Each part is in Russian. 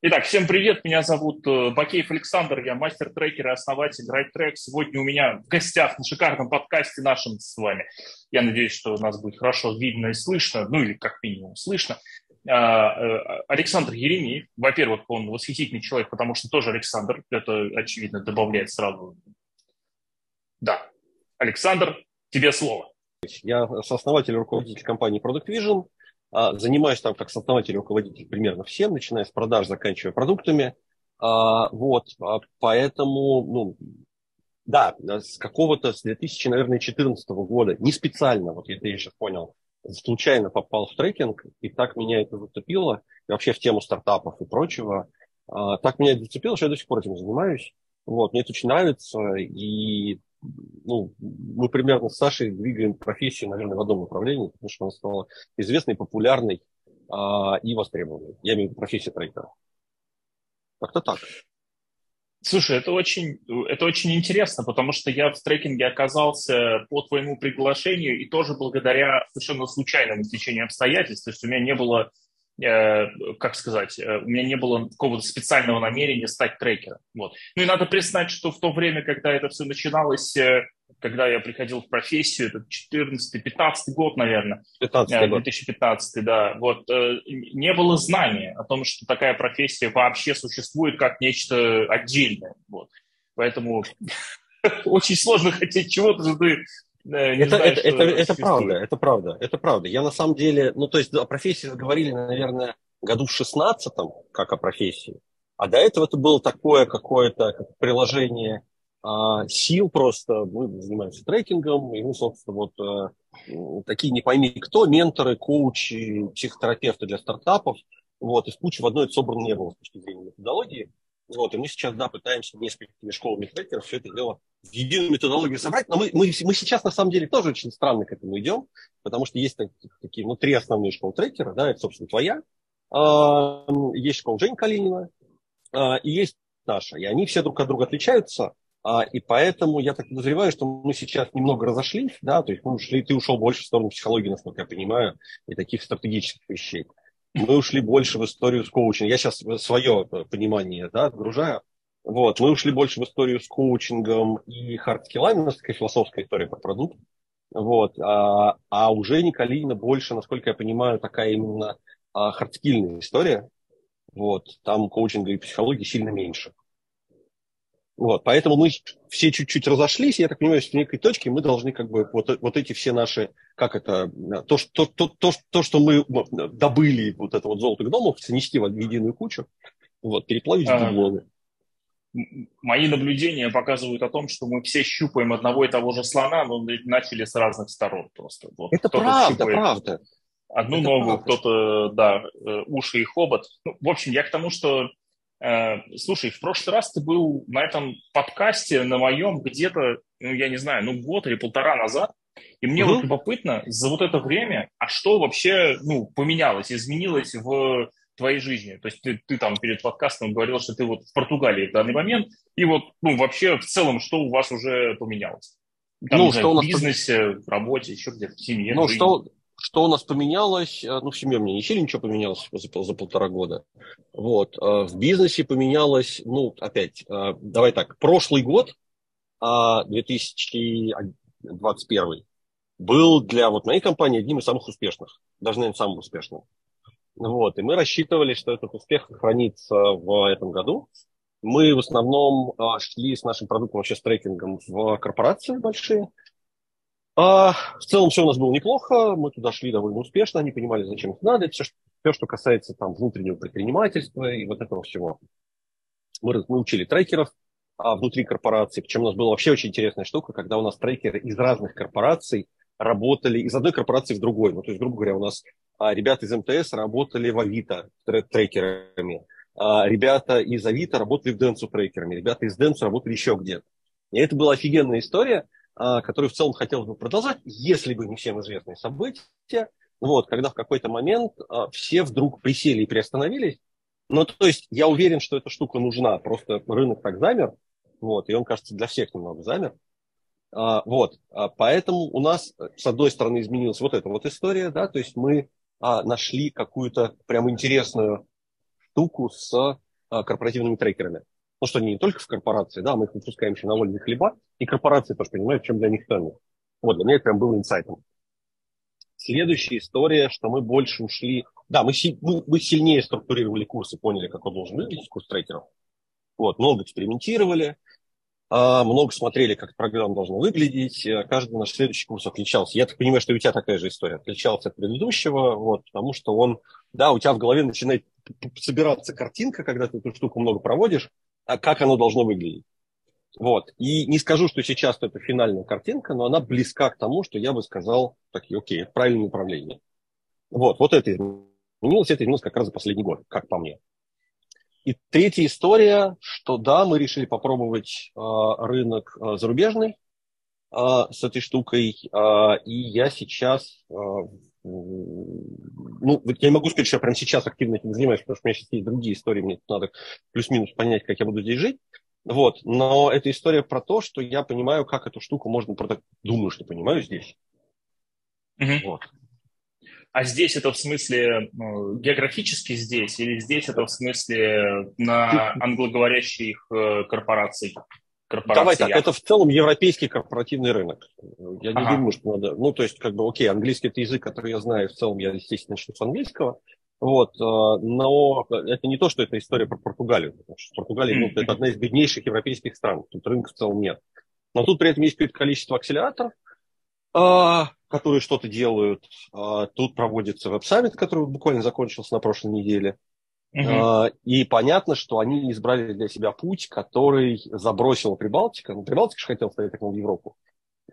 Итак, всем привет, меня зовут э, Бакеев Александр, я мастер-трекер и основатель RideTrack. Сегодня у меня в гостях на шикарном подкасте нашем с вами. Я надеюсь, что нас будет хорошо видно и слышно, ну или как минимум слышно. А, э, Александр Еремеев, во-первых, он восхитительный человек, потому что тоже Александр, это, очевидно, добавляет сразу. Да, Александр, тебе слово. Я сооснователь и руководитель компании Product Vision – занимаюсь там как сооснователь и руководитель примерно всем, начиная с продаж, заканчивая продуктами. А, вот, а, поэтому, ну, да, с какого-то, с 2014 года, не специально, вот это я сейчас понял, случайно попал в трекинг, и так меня это зацепило, и вообще в тему стартапов и прочего, так меня это зацепило, что я до сих пор этим занимаюсь. Вот, мне это очень нравится, и ну, мы примерно с Сашей двигаем профессию, наверное, в одном направлении, потому что она стала известной, популярной а, и востребованной. Я имею в виду профессию трейдера. Как-то так. Слушай, это очень, это очень интересно, потому что я в трекинге оказался по твоему приглашению и тоже благодаря совершенно случайному стечению обстоятельств. То есть у меня не было как сказать, э, у меня не было какого-то специального намерения стать трекером. Вот. Ну и надо признать, что в то время, когда это все начиналось, э, когда я приходил в профессию, это 14-15 год, наверное, 15 2015, да, вот, не было знания о том, что такая профессия вообще существует как нечто отдельное. Вот. Поэтому очень сложно хотеть чего-то, что ты это, знаешь, это, это, это правда, это правда, это правда. Я на самом деле, ну то есть о профессии говорили, наверное, году в шестнадцатом, как о профессии, а до этого это было такое какое-то как приложение а, сил просто. Мы занимаемся трекингом, и мы, собственно, вот а, такие не пойми кто, менторы, коучи, психотерапевты для стартапов. Вот, и в куче в одной это собрано не было с точки зрения методологии. Вот, и мы сейчас, да, пытаемся несколькими школами трекеров все это дело в единую методологию собрать. Но мы, мы, мы сейчас, на самом деле, тоже очень странно к этому идем, потому что есть такие, ну, три основные школы трекера, да, это, собственно, твоя, есть школа Жень Калинина, а, и есть наша. И они все друг от друга отличаются, а, и поэтому я так подозреваю, что мы сейчас немного разошлись, да, то есть мы ушли, ты ушел больше в сторону психологии, насколько я понимаю, и таких стратегических вещей мы ушли больше в историю с коучингом. Я сейчас свое понимание да, отгружаю. Вот, мы ушли больше в историю с коучингом и хардскиллами, у нас такая философская история про продукт. Вот, а, а Жени Калинина больше, насколько я понимаю, такая именно а, хардскильная история. Вот, там коучинга и психологии сильно меньше. Вот, поэтому мы все чуть-чуть разошлись, я так понимаю, что в некой точке мы должны как бы вот, вот эти все наши, как это, то, что, то, то, то, что мы добыли, вот это вот золото гномов, снести в единую кучу, вот, переплавить в дублоны. Мои наблюдения показывают о том, что мы все щупаем одного и того же слона, но начали с разных сторон просто. Вот это правда, правда. Одну это ногу, кто-то, да, э, уши и хобот. Ну, в общем, я к тому, что слушай, в прошлый раз ты был на этом подкасте, на моем, где-то, ну, я не знаю, ну, год или полтора назад, и мне угу. вот любопытно за вот это время, а что вообще, ну, поменялось, изменилось в твоей жизни? То есть ты, ты там перед подкастом говорил, что ты вот в Португалии в данный момент, и вот, ну, вообще в целом, что у вас уже поменялось? Там, ну, что у нас в бизнесе, в работе, еще где-то в семье. Ну, что, что у нас поменялось? Э, ну, в семье мне не сильно ничего поменялось за, за полтора года. Вот. Э, в бизнесе поменялось, ну, опять, э, давай так, прошлый год, 2021, был для вот моей компании одним из самых успешных, даже, наверное, самым успешным. Вот. И мы рассчитывали, что этот успех сохранится в этом году. Мы в основном шли с нашим продуктом, вообще с трекингом в корпорации большие, а, в целом все у нас было неплохо, мы туда шли довольно успешно, они понимали, зачем их надо, все, все что касается там внутреннего предпринимательства и вот этого всего. Мы, учили трекеров а, внутри корпорации, причем у нас была вообще очень интересная штука, когда у нас трекеры из разных корпораций работали из одной корпорации в другой. Ну, то есть, грубо говоря, у нас а, ребята из МТС работали в Авито трекерами, а, ребята из Авито работали в Денсу трекерами, ребята из Денсу работали еще где-то. И это была офигенная история, который в целом хотелось бы продолжать, если бы не всем известные события, вот, когда в какой-то момент а, все вдруг присели и приостановились. Ну, то есть я уверен, что эта штука нужна, просто рынок так замер, вот, и он, кажется, для всех немного замер. А, вот, поэтому у нас, с одной стороны, изменилась вот эта вот история, да, то есть мы нашли какую-то прям интересную штуку с корпоративными трекерами. Ну, что они не только в корпорации, да, мы их выпускаем еще на вольные хлеба, и корпорации тоже понимают, чем для них ценность. Вот, для меня это прям было инсайтом. Следующая история, что мы больше ушли... Да, мы, мы, мы сильнее структурировали курсы, поняли, как он должен выглядеть, курс трекеров. Вот, много экспериментировали, а, много смотрели, как программа должна выглядеть. Э, каждый наш следующий курс отличался. Я так понимаю, что у тебя такая же история. Отличался от предыдущего, вот, потому что он, да, у тебя в голове начинает собираться картинка, когда ты эту штуку много проводишь, а как оно должно выглядеть. Вот. И не скажу, что сейчас это финальная картинка, но она близка к тому, что я бы сказал, так, окей, это правильное направление. Вот, вот это изменилось, это изменилось как раз за последний год, как по мне. И третья история, что да, мы решили попробовать э, рынок э, зарубежный э, с этой штукой, э, и я сейчас, э, ну, я не могу сказать, что я прямо сейчас активно этим занимаюсь, потому что у меня сейчас есть другие истории, мне надо плюс-минус понять, как я буду здесь жить. Вот. Но это история про то, что я понимаю, как эту штуку можно продать. Думаю, что понимаю здесь. Угу. Вот. А здесь это в смысле ну, географически здесь, или здесь это в смысле на англоговорящих э, корпораций? Давай так, это в целом европейский корпоративный рынок. Я не ага. думаю, что надо... Ну, то есть, как бы, окей, английский – это язык, который я знаю, в целом я, естественно, начну с английского. Вот, э, но это не то, что это история про Португалию, потому что Португалия ну, это одна из беднейших европейских стран, тут рынка в целом нет. Но тут при этом есть какое-то количество акселераторов, а, которые что-то делают. А, тут проводится веб-саммит, который буквально закончился на прошлой неделе. Uh-huh. И понятно, что они избрали для себя путь, который забросил Прибалтика. Ну, Прибалтика же хотел стать таком в Европу.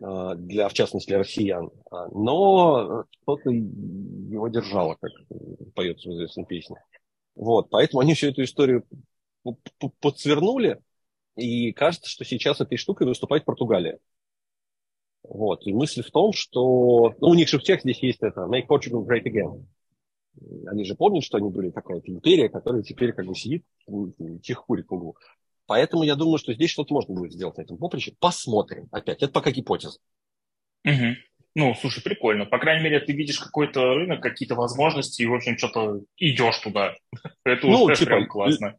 А, для, в частности, для россиян. А, но кто-то его держало, как поется в известной песне. Вот, поэтому они всю эту историю подсвернули, и кажется, что сейчас этой штукой выступает Португалия. Вот, и мысль в том, что... Ну, у них же всех здесь есть это «Make Portugal Great Again». Они же помнят, что они были такая империя, которая теперь как бы сидит, тихо курит в углу. Поэтому я думаю, что здесь что-то можно будет сделать на этом поприще. Посмотрим. Опять, это пока гипотеза. Угу. Ну, слушай, прикольно. По крайней мере, ты видишь какой-то рынок, какие-то возможности, и, в общем, что-то идешь туда. Это ну, уже типа, прям классно.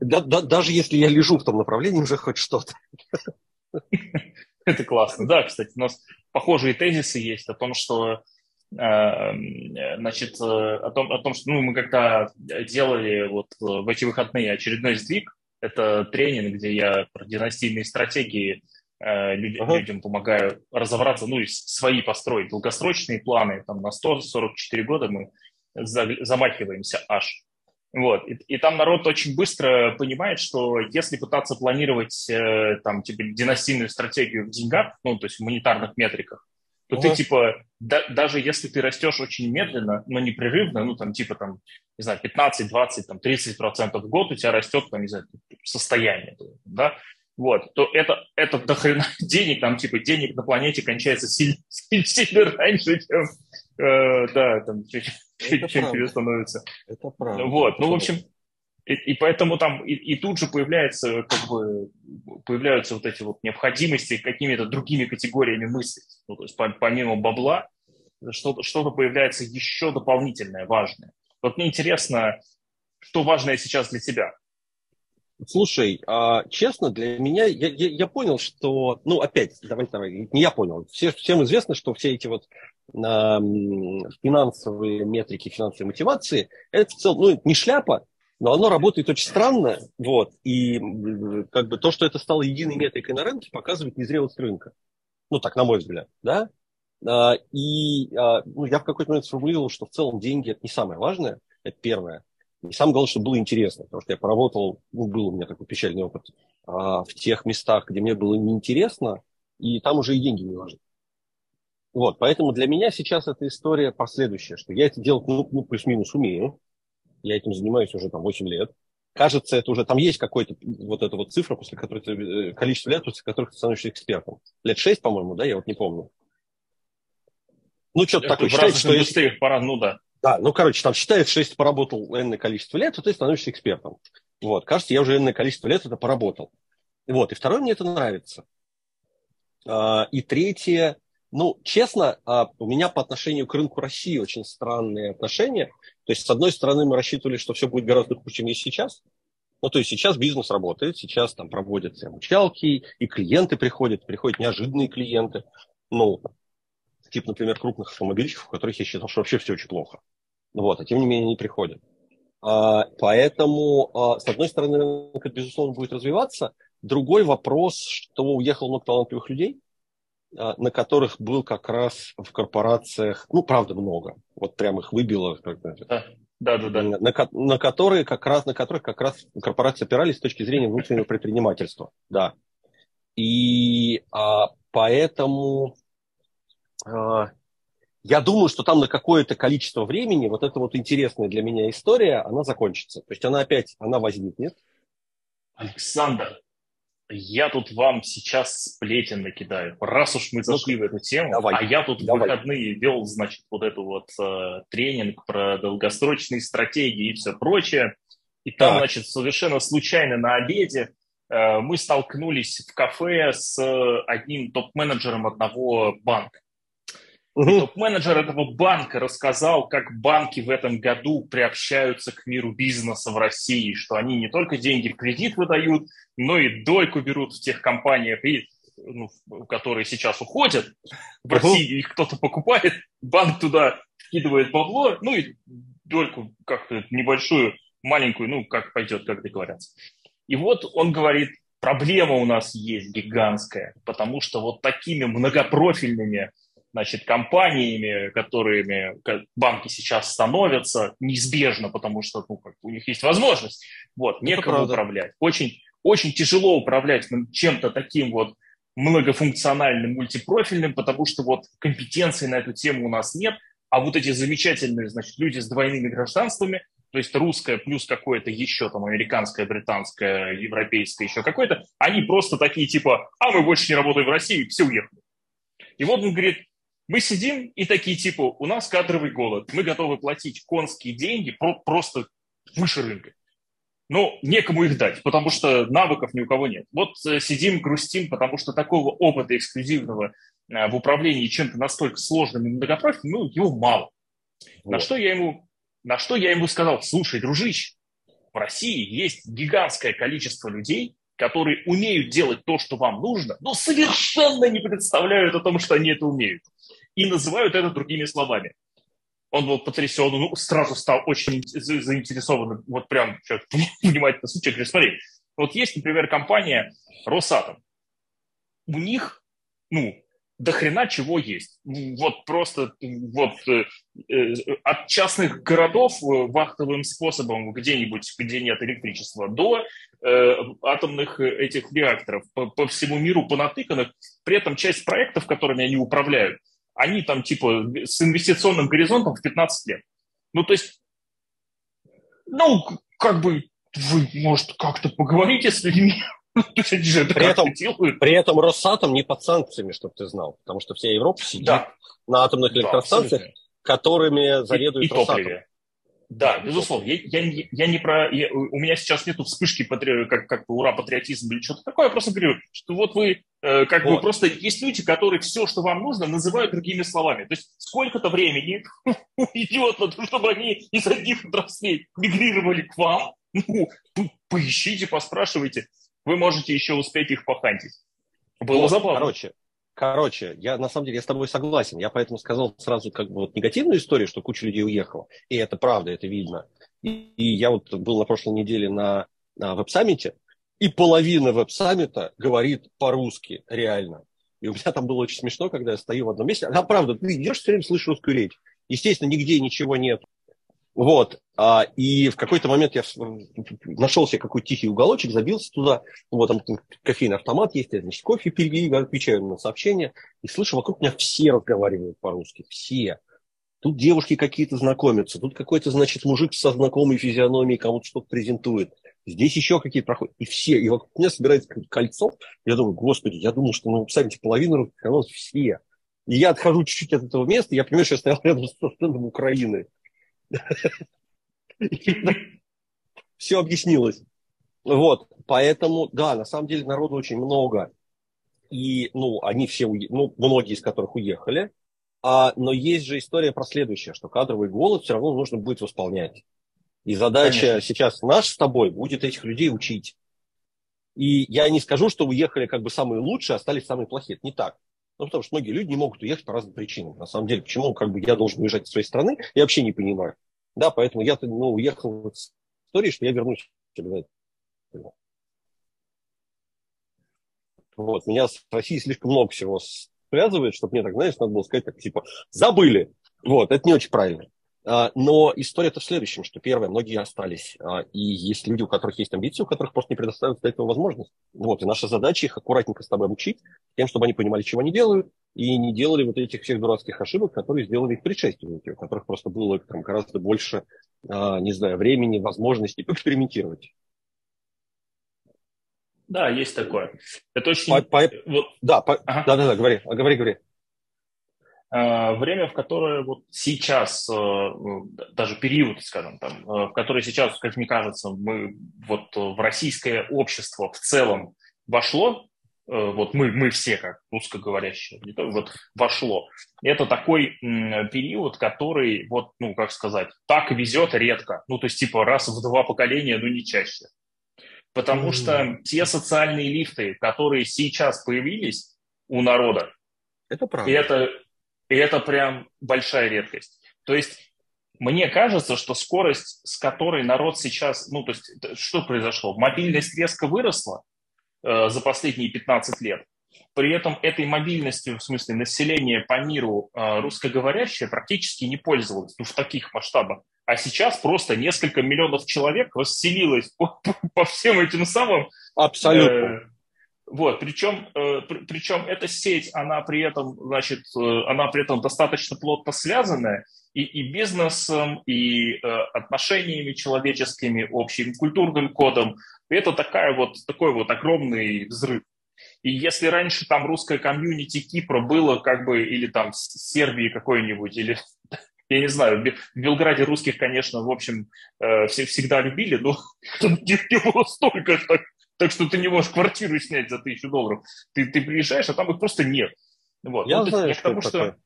Да, да, даже если я лежу в том направлении, уже хоть что-то. Это классно. Да, кстати, у нас похожие тезисы есть о том, что значит, э, о том, о том, что ну, мы когда делали вот в эти выходные очередной сдвиг, это тренинг, где я про династийные стратегии э, люд, ага. людям помогаю разобраться, ну и свои построить долгосрочные планы. Там на 144 года мы за, замахиваемся аж. Вот. И, и там народ очень быстро понимает, что если пытаться планировать э, там, типа, династийную стратегию в деньгах, ну, то есть в монетарных метриках, то ага. ты, типа, да, даже если ты растешь очень медленно, но непрерывно, ну, там, типа, там, не знаю, 15, 20, там, 30 процентов в год у тебя растет, там, не знаю, состояние, да, вот, то это, это до хрена денег, там, типа, денег на планете кончается сильно, сильно раньше, чем, э, да, там, чем, чем тебе становится. Это правда. Вот, ну, в общем, и, и поэтому там и, и тут же появляется, как бы, появляются вот эти вот необходимости какими-то другими категориями мыслить. Ну, то есть помимо бабла что-то, что-то появляется еще дополнительное, важное. Вот мне интересно, что важное сейчас для тебя? Слушай, а, честно, для меня, я, я, я понял, что, ну, опять, давай, давай, не я понял, все, всем известно, что все эти вот а, финансовые метрики, финансовые мотивации, это в целом, ну, не шляпа, но оно работает очень странно, вот, и как бы то, что это стало единой метрикой на рынке, показывает незрелость рынка. Ну, так, на мой взгляд, да. А, и а, ну, я в какой-то момент сформулировал, что в целом деньги – это не самое важное, это первое. И самое главное, что было интересно, потому что я поработал, ну, был у меня такой печальный опыт, а, в тех местах, где мне было неинтересно, и там уже и деньги не важны. Вот, поэтому для меня сейчас эта история последующая, что я это делать, ну, ну плюс-минус умею, я этим занимаюсь уже там 8 лет. Кажется, это уже там есть какой-то вот эта вот цифра, после которой ты, э, количество лет, после которых ты становишься экспертом. Лет 6, по-моему, да, я вот не помню. Ну, что-то такое. Считается, что если... пора, ну да. Да, ну, короче, там считается, что если ты поработал энное количество лет, то ты становишься экспертом. Вот, кажется, я уже энное количество лет это поработал. Вот, и второе, мне это нравится. А, и третье, ну, честно, а, у меня по отношению к рынку России очень странные отношения. То есть, с одной стороны, мы рассчитывали, что все будет гораздо хуже, чем есть сейчас. Ну, то есть сейчас бизнес работает, сейчас там проводятся обучалки, и клиенты приходят, приходят неожиданные клиенты. Ну, типа, например, крупных автомобильщиков, у которых я считал, что вообще все очень плохо. Вот, а тем не менее не приходят. А, поэтому, а, с одной стороны, рынок, безусловно, будет развиваться. Другой вопрос, что уехало много талантливых людей, на которых был как раз в корпорациях, ну, правда, много. Вот прям их выбило. Как да, да, да. да. На, на, которые как раз, на которых как раз корпорации опирались с точки зрения внутреннего предпринимательства. Да. И а, поэтому а, я думаю, что там на какое-то количество времени вот эта вот интересная для меня история, она закончится. То есть она опять, она возникнет. Александр, я тут вам сейчас сплетен накидаю. Раз уж мы зашли ну, в эту тему, давай, а я тут давай. в выходные вел, значит, вот эту вот э, тренинг про долгосрочные стратегии и все прочее. И там, так. значит, совершенно случайно на обеде э, мы столкнулись в кафе с одним топ-менеджером одного банка. Топ-менеджер этого банка рассказал, как банки в этом году приобщаются к миру бизнеса в России, что они не только деньги в кредит выдают, но и дойку берут в тех компаниях, и, ну, которые сейчас уходят. В. России их кто-то покупает, банк туда вкидывает бабло, ну и дольку как-то небольшую, маленькую, ну, как пойдет, как договорятся. И вот он говорит, проблема у нас есть гигантская, потому что вот такими многопрофильными значит, компаниями, которыми банки сейчас становятся, неизбежно, потому что ну, как, у них есть возможность, вот, некому управлять. Очень, очень тяжело управлять чем-то таким вот многофункциональным, мультипрофильным, потому что вот компетенции на эту тему у нас нет, а вот эти замечательные, значит, люди с двойными гражданствами, то есть русское плюс какое-то еще там американское, британское, европейское, еще какое-то, они просто такие типа, а мы больше не работаем в России, все уехали. И вот он говорит, мы сидим и такие типа, у нас кадровый голод, мы готовы платить конские деньги про- просто выше рынка. Но некому их дать, потому что навыков ни у кого нет. Вот э, сидим, грустим, потому что такого опыта эксклюзивного э, в управлении чем-то настолько сложным и многопрофильным, ну, его мало. Вот. На, что я ему, на что я ему сказал, слушай, дружище, в России есть гигантское количество людей, которые умеют делать то, что вам нужно, но совершенно не представляют о том, что они это умеют и называют это другими словами. Он был потрясен, ну, сразу стал очень заинтересован, вот прям внимательно слушай, говорит, смотри, вот есть, например, компания Росатом. У них, ну, до хрена чего есть. Вот просто вот э, э от частных городов э, вахтовым способом где-нибудь, где нет электричества, до атомных этих реакторов по, по всему миру понатыканных. При этом часть проектов, которыми они управляют, они там типа с инвестиционным горизонтом в 15 лет. Ну, то есть, ну, как бы вы, может, как-то поговорите с людьми, при, этом, при этом Росатом не под санкциями, чтобы ты знал, потому что вся Европа сидит да. на атомных электростанциях, да, которыми заведует и, и Росатом. Топливе. Да, безусловно. Я, я, я не про... Я, у меня сейчас нету вспышки патри, как, как ура, патриотизм или что-то такое. Я просто говорю, что вот вы э, как вот. бы просто... Есть люди, которые все, что вам нужно, называют другими словами. То есть сколько-то времени идет на то, чтобы они из одних отраслей мигрировали к вам. Ну, поищите, поспрашивайте. Вы можете еще успеть их похантить. Было вот, забавно. Короче, Короче, я на самом деле я с тобой согласен. Я поэтому сказал сразу как бы вот негативную историю, что куча людей уехала. И это правда, это видно. И, и я вот был на прошлой неделе на, на веб-саммите, и половина веб-саммита говорит по-русски, реально. И у меня там было очень смешно, когда я стою в одном месте. А правда, ты идешь, все время слышишь русскую речь. Естественно, нигде ничего нет. Вот. А, и в какой-то момент я нашел себе какой-то тихий уголочек, забился туда. Вот там кофейный автомат есть, я, значит, кофе пью, отвечаю на сообщения. И слышу, вокруг меня все разговаривают по-русски. Все. Тут девушки какие-то знакомятся, тут какой-то, значит, мужик со знакомой физиономией кому-то что-то презентует. Здесь еще какие-то проходят. И все. И вокруг меня собирается кольцо. Я думаю, господи, я думал, что, ну, представляете, половину русских, все. И я отхожу чуть-чуть от этого места, я понимаю, что я стоял рядом с стендом Украины. Все объяснилось. Вот, поэтому, да, на самом деле народу очень много. И, ну, они все, ну, многие из которых уехали. А, но есть же история про следующее, что кадровый голод все равно нужно будет восполнять. И задача Конечно. сейчас наш с тобой будет этих людей учить. И я не скажу, что уехали как бы самые лучшие, а остались самые плохие. Это не так. Ну, потому что многие люди не могут уехать по разным причинам. На самом деле, почему как бы я должен уезжать из своей страны, я вообще не понимаю. Да, поэтому я ну, уехал с историей, что я вернусь. Вот, меня с Россией слишком много всего связывает, чтобы мне так, знаешь, надо было сказать, так, типа, забыли. Вот, это не очень правильно. А, но история-то в следующем, что первое, многие остались, а, и есть люди, у которых есть амбиции, у которых просто не предоставят для этого возможность. Вот, и наша задача их аккуратненько с тобой обучить, тем, чтобы они понимали, чего они делают, и не делали вот этих всех дурацких ошибок, которые сделали их предшественники, у которых просто было там гораздо больше, а, не знаю, времени, возможностей поэкспериментировать. Да, есть такое. Это очень... По, по... Вот... Да, по... ага. да, да, да, говори, говори, говори. А, время, в которое вот сейчас, э, даже период, скажем, там, э, в который сейчас, как мне кажется, мы вот в российское общество в целом вошло, э, вот мы, мы все как русскоговорящие, вот вошло. Это такой период, который, вот, ну, как сказать, так везет редко. Ну, то есть, типа, раз в два поколения, ну, не чаще. Потому mm-hmm. что те социальные лифты, которые сейчас появились у народа, это правда. И это, и это прям большая редкость. То есть мне кажется, что скорость, с которой народ сейчас, ну, то есть что произошло? Мобильность резко выросла э, за последние 15 лет. При этом этой мобильностью, в смысле населения по миру э, русскоговорящее практически не пользовалось ну, в таких масштабах. А сейчас просто несколько миллионов человек расселилось по, по, по всем этим самым... Абсолютно. Э, вот, причем, э, при, причем эта сеть, она при этом, значит, э, она при этом достаточно плотно связанная и, и бизнесом, и э, отношениями человеческими, общим культурным кодом. И это такая вот, такой вот огромный взрыв. И если раньше там русское комьюнити Кипра было как бы, или там Сербии какой-нибудь, или я не знаю, в Белграде русских, конечно, в общем, все всегда любили, но не было столько, так что ты не можешь квартиру снять за тысячу долларов. Ты, ты приезжаешь, а там их просто нет. Вот. Я ну, знаю, я что к тому, что такое.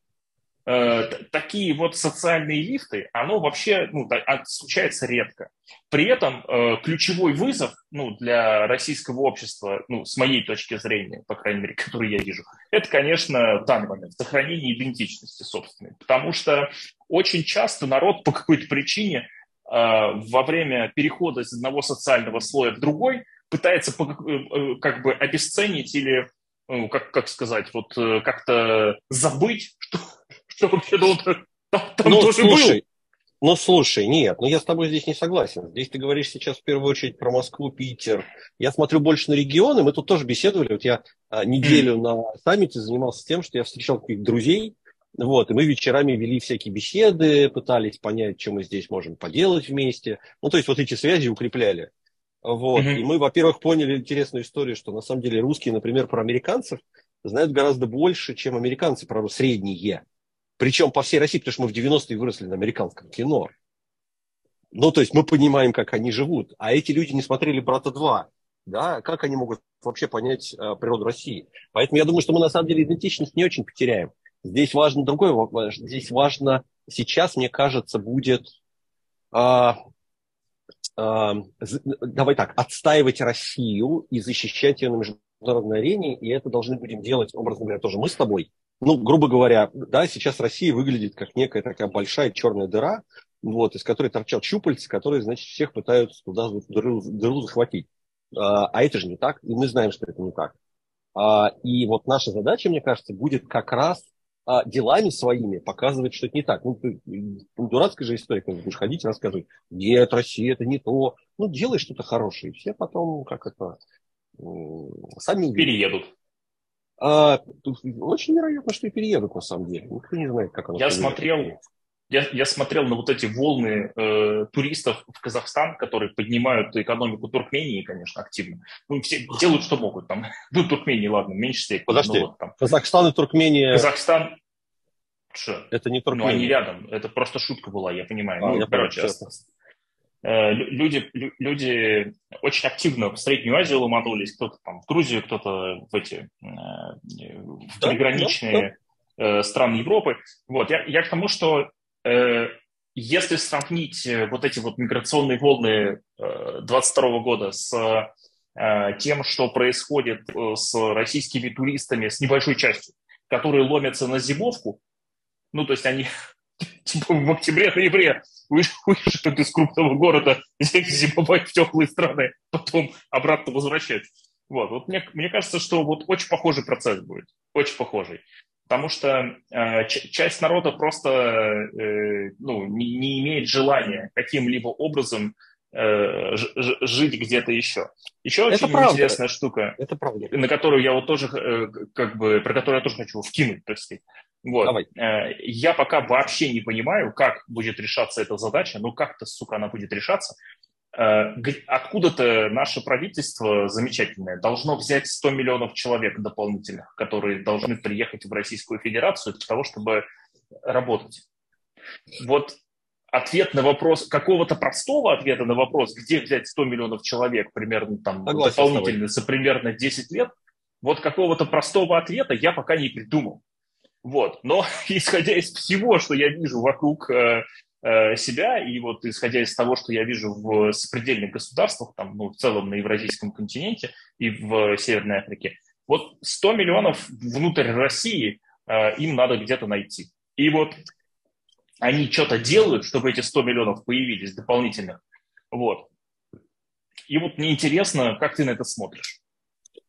Э, такие вот социальные лифты, оно вообще ну, а, случается редко. При этом э, ключевой вызов ну, для российского общества, ну, с моей точки зрения, по крайней мере, который я вижу, это, конечно, данный момент сохранение идентичности собственной. Потому что очень часто народ по какой-то причине во время перехода из одного социального слоя в другой пытается как бы обесценить или, ну, как, как сказать, вот как-то забыть, что что вообще-то там, там ну, тоже слушай, был. Ну, слушай, нет, ну я с тобой здесь не согласен. Здесь ты говоришь сейчас в первую очередь про Москву, Питер. Я смотрю больше на регионы. Мы тут тоже беседовали. Вот я а, неделю mm. на саммите занимался тем, что я встречал каких-то друзей, вот, и мы вечерами вели всякие беседы, пытались понять, что мы здесь можем поделать вместе. Ну, то есть вот эти связи укрепляли. Вот. Mm-hmm. И мы, во-первых, поняли интересную историю, что на самом деле русские, например, про американцев знают гораздо больше, чем американцы про средние. Причем по всей России, потому что мы в 90-е выросли на американском кино. Ну, то есть мы понимаем, как они живут. А эти люди не смотрели «Брата 2». Да, как они могут вообще понять э, природу России? Поэтому я думаю, что мы на самом деле идентичность не очень потеряем. Здесь важно другое. Здесь важно сейчас, мне кажется, будет а, а, давай так, отстаивать Россию и защищать ее на международной арене, и это должны будем делать, образно говоря, тоже мы с тобой, ну, грубо говоря, да, сейчас Россия выглядит как некая такая большая черная дыра, вот, из которой торчат щупальца, которые, значит, всех пытаются туда дыру, дыру захватить. А, а это же не так, и мы знаем, что это не так. А, и вот наша задача, мне кажется, будет как раз а, делами своими показывать, что это не так. Ну, ты, дурацкая же история, когда будешь ходить и рассказывать, нет, Россия, это не то. Ну, делай что-то хорошее, и все потом, как это, сами переедут. А, очень вероятно, что и переедут, на самом деле. Никто не знает, как оно Я смотрел, я, я смотрел на вот эти волны э, туристов в Казахстан, которые поднимают экономику Туркмении, конечно, активно. Ну, все делают, что могут там. Ну, Туркмении, ладно, меньше всех. Подожди, ну, вот, там. Казахстан и Туркмения... Казахстан... Что? Это не Туркмения. Ну, они рядом. Это просто шутка была, я понимаю. А, ну, я короче, понимаю, Э, люди, люди очень активно в Среднюю Азию ломанулись, кто-то там в Грузию, кто-то в эти э, в приграничные да, да. страны Европы. Вот, я, я к тому, что если сравнить э, вот эти вот миграционные волны 22 года с тем, что происходит с российскими туристами, с небольшой частью, которые ломятся на зимовку, ну, то есть они типа в октябре-ноябре уезжают из крупного города зимовать в теплые страны, потом обратно возвращаются. Вот, вот мне, мне кажется, что вот очень похожий процесс будет, очень похожий. Потому что э, часть народа просто э, ну, не, не имеет желания каким-либо образом э, жить где-то еще. Еще это очень правда. интересная штука, это правда. на которую я вот тоже, э, как бы, про которую я тоже хочу вкинуть, так сказать. Вот. Давай. Э, я пока вообще не понимаю, как будет решаться эта задача, но как-то, сука, она будет решаться. Э, откуда-то наше правительство замечательное должно взять 100 миллионов человек дополнительных, которые должны приехать в Российскую Федерацию для того, чтобы работать. Вот ответ на вопрос, какого-то простого ответа на вопрос, где взять 100 миллионов человек примерно там Согласен дополнительно за примерно 10 лет, вот какого-то простого ответа я пока не придумал. Вот. Но исходя из всего, что я вижу вокруг э, э, себя, и вот исходя из того, что я вижу в сопредельных государствах, там, ну, в целом на Евразийском континенте и в Северной Африке, вот 100 миллионов внутрь России э, им надо где-то найти. И вот они что-то делают, чтобы эти 100 миллионов появились дополнительных. Вот. И вот мне интересно, как ты на это смотришь.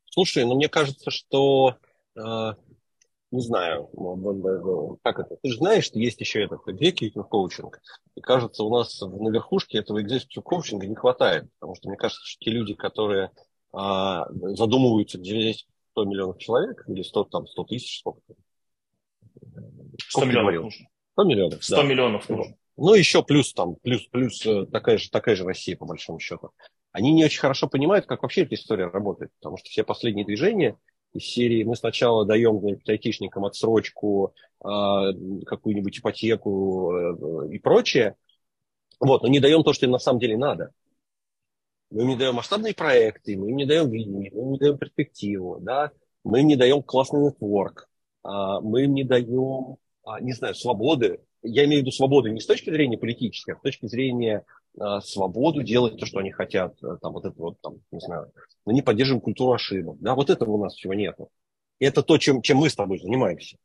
Слушай, ну мне кажется, что э, не знаю, как это. Ты же знаешь, что есть еще этот executive коучинг. И кажется, у нас на верхушке этого executive коучинга не хватает. Потому что мне кажется, что те люди, которые а, задумываются, где есть 100 миллионов человек, или 100, там, 100 тысяч, сколько 100 миллионов нужно. 100 миллионов, 100 да. миллионов нужно. Ну, еще плюс там, плюс, плюс э, такая же, такая же Россия, по большому счету. Они не очень хорошо понимают, как вообще эта история работает. Потому что все последние движения – из серии мы сначала даем айтишникам отсрочку, э, какую-нибудь ипотеку э, и прочее, вот, но не даем то, что им на самом деле надо. Мы им не даем масштабные проекты, мы им не даем видение, мы им не даем перспективу, да? мы им не даем классный нетворк, э, мы им не даем, э, не знаю, свободы. Я имею в виду свободы не с точки зрения политической, а с точки зрения Э, свободу делать то, что они хотят, э, там вот это вот, там, не знаю, мы не поддерживаем культуру ошибок, да, вот этого у нас всего нету. Это то, чем, чем мы с тобой занимаемся.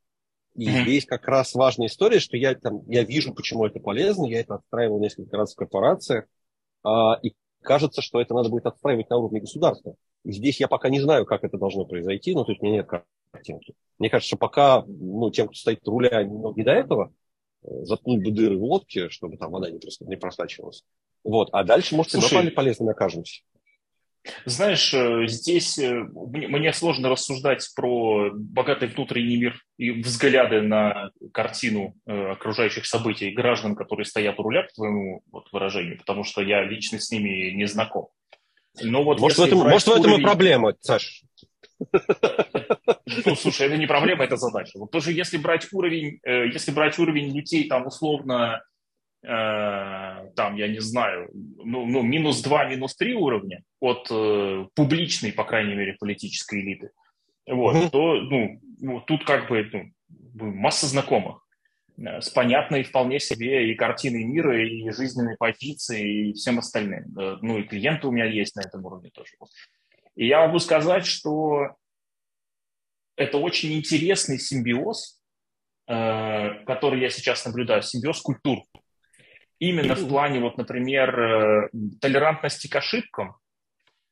И mm-hmm. здесь как раз важная история, что я, там, я вижу, почему это полезно, я это отстраивал несколько раз в корпорациях, а, и кажется, что это надо будет отстраивать на уровне государства. И здесь я пока не знаю, как это должно произойти, но тут у меня нет картинки. Мне кажется, что пока ну, тем, кто стоит у руля, не до этого, заткнуть бы дыры в лодке, чтобы там вода не, просто, не просачивалась. Вот. А дальше, может, Слушай, мы полезными окажемся. Знаешь, э, здесь э, мне сложно рассуждать про богатый внутренний мир и взгляды на картину э, окружающих событий граждан, которые стоят у руля, по твоему вот выражению, потому что я лично с ними не знаком. Но вот может, в этом, может, уровень... в этом и проблема, Саш. Ну, слушай, это не проблема, это задача. Вот тоже если брать уровень, э, если брать уровень людей там условно, э, там, я не знаю, ну, ну минус 2, минус 3 уровня от э, публичной, по крайней мере, политической элиты, вот, mm-hmm. то, ну, ну, тут как бы ну, масса знакомых с понятной вполне себе и картиной мира, и жизненной позицией, и всем остальным. Ну, и клиенты у меня есть на этом уровне тоже. И я могу сказать, что это очень интересный симбиоз, э, который я сейчас наблюдаю, симбиоз культур. Именно в плане, вот, например, э, толерантности к ошибкам,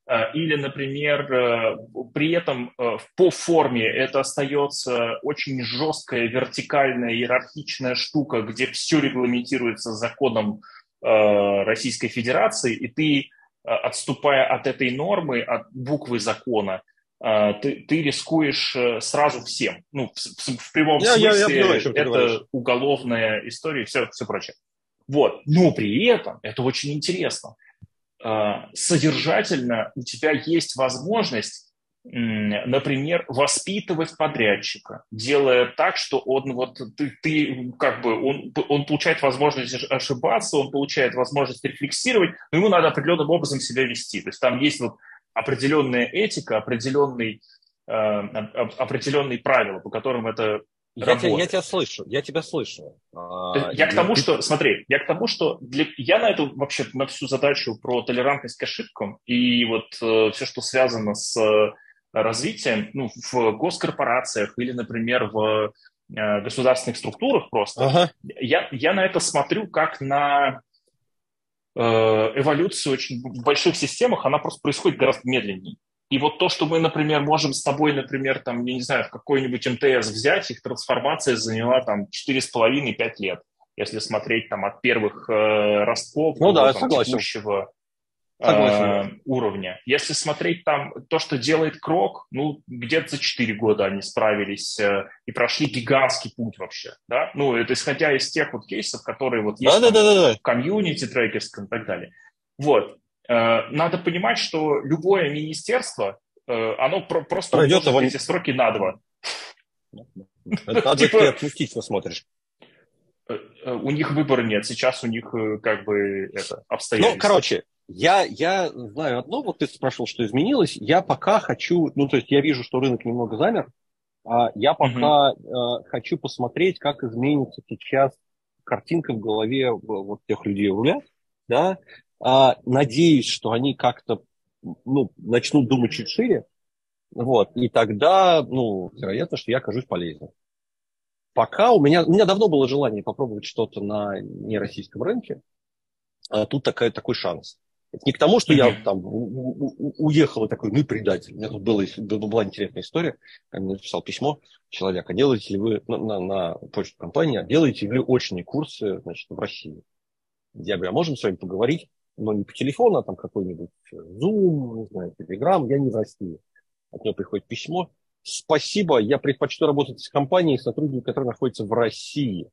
э, или, например, при этом по форме это остается очень жесткая, вертикальная, иерархичная штука, где все регламентируется законом Российской Федерации, и ты, отступая от этой нормы, от буквы закона, ты, ты рискуешь э, сразу всем. Ну, в, в, в прямом я, смысле я, я понимаю, это говоришь. уголовная история и все, все прочее. Вот. Но при этом, это очень интересно, а, содержательно у тебя есть возможность, например, воспитывать подрядчика, делая так, что он вот ты, ты как бы он, он получает возможность ошибаться, он получает возможность рефлексировать, но ему надо определенным образом себя вести. То есть там есть вот определенная этика, определенный, э, определенные правила, по которым это я тебя, я тебя слышу, я тебя слышу. А, я к тому, что, смотри, я к тому, что для, я на эту вообще на всю задачу про толерантность к ошибкам и вот э, все, что связано с э, развитием, ну, в госкорпорациях или, например, в э, государственных структурах просто, ага. я, я на это смотрю как на э, эволюцию очень в больших системах, она просто происходит гораздо медленнее. И вот то, что мы, например, можем с тобой, например, там, я не знаю, в какой-нибудь МТС взять, их трансформация заняла там 4,5-5 лет, если смотреть там от первых э, ростков ну, до да, там, текущего э, уровня. Если смотреть там то, что делает Крок, ну, где-то за 4 года они справились э, и прошли гигантский путь вообще, да? Ну, это исходя из тех вот кейсов, которые вот есть да, там, да, да, да. в комьюнити трекерском и так далее. Вот. Э, надо понимать, что любое министерство, э, оно просто Пройдет его... эти сроки на два. Типа... ты оптимистично смотришь. Э, у них выбора нет. Сейчас у них как бы это обстоятельства. Ну, короче, я, я знаю одно, вот ты спрашивал, что изменилось. Я пока хочу, ну, то есть я вижу, что рынок немного замер. А я пока угу. э, хочу посмотреть, как изменится сейчас картинка в голове вот тех людей у руля, да, а, надеюсь, что они как-то ну, начнут думать чуть шире, вот, и тогда, ну, вероятно, что я окажусь полезным. Пока у меня, у меня давно было желание попробовать что-то на нероссийском рынке, а тут такая, такой шанс. Это не к тому, что я там уехал и такой, ну и предатель. У меня тут была, была интересная история. Я написал письмо человек, а делаете ли вы на, на, на почту компании, а делаете ли вы очные курсы значит, в России? Я говорю, а можем с вами поговорить? но не по телефону, а там какой-нибудь Zoom, не знаю, Telegram, я не в России. От него приходит письмо. Спасибо, я предпочту работать с компанией, сотрудниками, которые находятся в России.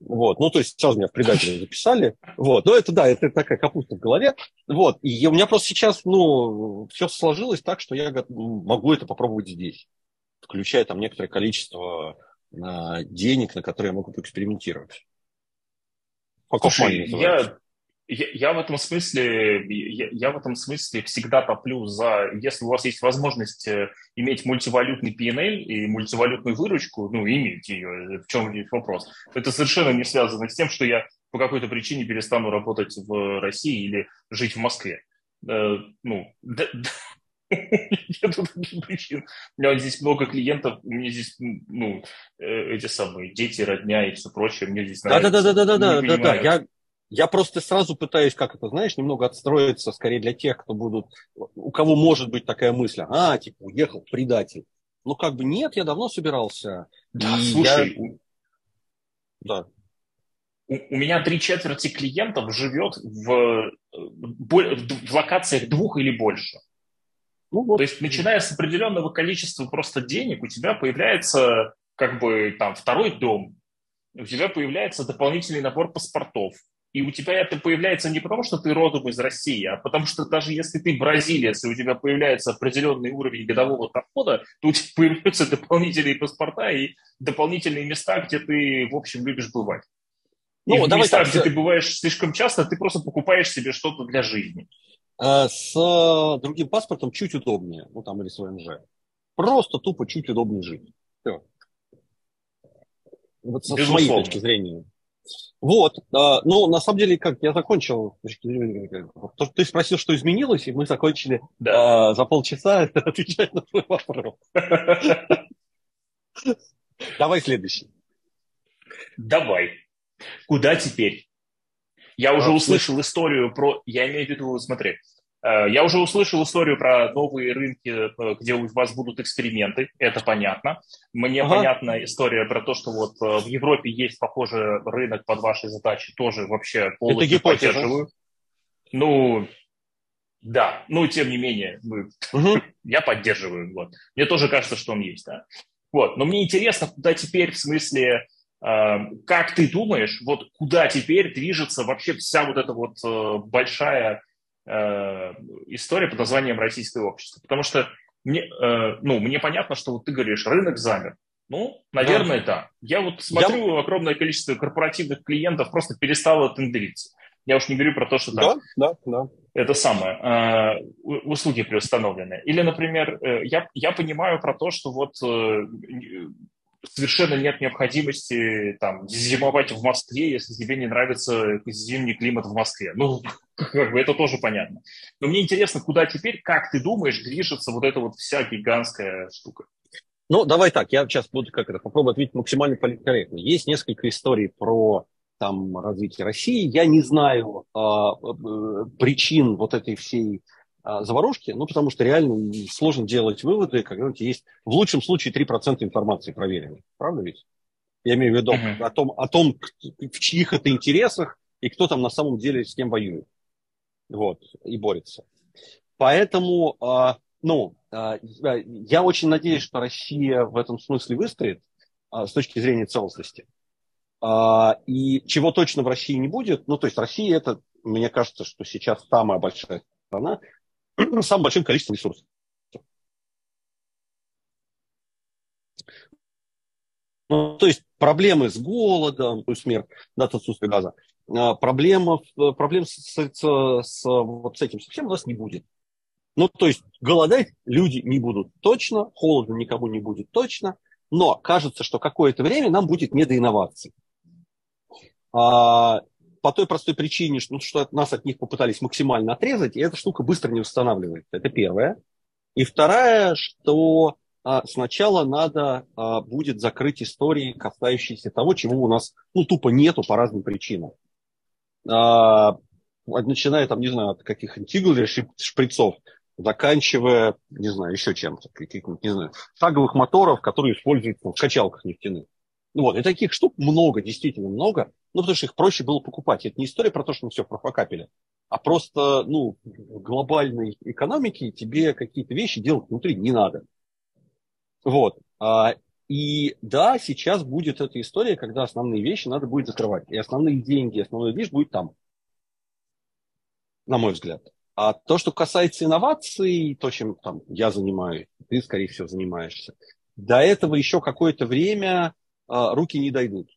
Вот, ну, то есть сразу меня в предателя записали. Вот, но это, да, это такая капуста в голове. Вот, и у меня просто сейчас, ну, все сложилось так, что я могу это попробовать здесь, включая там некоторое количество а, денег, на которые я могу поэкспериментировать. Слушай, я, я, я в этом смысле, я, я в этом смысле всегда топлю за, если у вас есть возможность э, иметь мультивалютный PNL и мультивалютную выручку, ну, имейте ее, в чем здесь вопрос. Это совершенно не связано с тем, что я по какой-то причине перестану работать в России или жить в Москве. Э, ну, да, Нету таких причин. У меня здесь много клиентов, у меня здесь, ну, э, эти самые дети, родня и все прочее. Мне здесь нравится. Да-да-да-да-да-да-да. Я, я просто сразу пытаюсь, как это, знаешь, немного отстроиться, скорее для тех, кто будут, у кого может быть такая мысль, а, типа, уехал предатель. Ну, как бы нет, я давно собирался. Да, слушай, я... да. У, у меня три четверти клиентов живет в, в локациях двух или больше. Ну, вот. То есть, начиная с определенного количества просто денег, у тебя появляется как бы там второй дом, у тебя появляется дополнительный набор паспортов, и у тебя это появляется не потому, что ты родом из России, а потому что даже если ты бразилец, и у тебя появляется определенный уровень годового дохода, то у тебя появляются дополнительные паспорта и дополнительные места, где ты, в общем, любишь бывать. Ну, и давай в местах, так, где ты бываешь слишком часто, ты просто покупаешь себе что-то для жизни. А, с э, другим паспортом чуть удобнее, ну там или с ВНЖ. Просто тупо чуть удобнее жить. Все. Вот с моей точки зрения. Вот, а, ну, на самом деле, как я закончил, то, ты спросил, что изменилось, и мы закончили да. а, за полчаса отвечать на твой вопрос. Давай следующий. Давай. Куда теперь? Я уже услышал историю про... Я имею в виду, смотри, я уже услышал историю про новые рынки, э, где у вас будут эксперименты, это понятно. Мне ага. понятна история про то, что вот э, в Европе есть похожий рынок под ваши задачи, тоже вообще полностью это поддерживаю. Ну, да, ну, тем не менее, угу. я поддерживаю. Вот. Мне тоже кажется, что он есть, да. Вот, но мне интересно, куда теперь, в смысле, как ты думаешь, вот куда теперь движется вообще вся вот эта вот большая Э, история под названием «Российское общество». Потому что мне, э, ну, мне понятно, что вот ты говоришь, рынок замер. Ну, наверное, да. да. Я вот смотрю, Я... огромное количество корпоративных клиентов просто перестало тендриться. Я уж не говорю про то, что там да, да, да. это самое, э, услуги приустановлены. Или, например, э, я, я понимаю про то, что вот э, совершенно нет необходимости там зимовать в Москве, если тебе не нравится зимний климат в Москве. Ну, как бы это тоже понятно. Но мне интересно, куда теперь, как ты думаешь, движется вот эта вот вся гигантская штука? Ну, давай так, я сейчас буду как это, попробую ответить максимально политкорректно. Есть несколько историй про там развитие России. Я не знаю а, э, причин вот этой всей заварушки, ну, потому что реально сложно делать выводы, когда у тебя есть в лучшем случае 3% информации проверенной. Правда ведь? Я имею в виду uh-huh. о, том, о том, в чьих это интересах и кто там на самом деле с кем воюет. Вот, и борется. Поэтому, а, ну, а, я очень надеюсь, что Россия в этом смысле выстроит с точки зрения целостности. И чего точно в России не будет, ну, то есть Россия это, мне кажется, что сейчас самая большая страна, с самым большим количеством ресурсов. Ну, то есть проблемы с голодом, то есть смерть, да, отсутствие газа, а, проблема, проблем с, с, с, вот с этим совсем у нас не будет. Ну, то есть голодать люди не будут точно, холодно никому не будет точно, но кажется, что какое-то время нам будет не до инноваций. А, по той простой причине, что, ну, что нас от них попытались максимально отрезать, и эта штука быстро не восстанавливается. Это первое. И вторая, что а, сначала надо а, будет закрыть истории, касающиеся того, чего у нас ну, тупо нету по разным причинам. А, начиная там, не знаю, от каких-нибудь игл шприцов, заканчивая, не знаю, еще чем-то, каких-нибудь, не знаю, шаговых моторов, которые используются в качалках нефтяных. Ну вот, и таких штук много, действительно много, ну, потому что их проще было покупать. Это не история про то, что мы все профокапили, а просто, ну, в глобальной экономике тебе какие-то вещи делать внутри не надо. Вот. А, и да, сейчас будет эта история, когда основные вещи надо будет закрывать. И основные деньги, основная вещь будет там. На мой взгляд. А то, что касается инноваций, то, чем там, я занимаюсь, ты, скорее всего, занимаешься, до этого еще какое-то время а, руки не дойдут.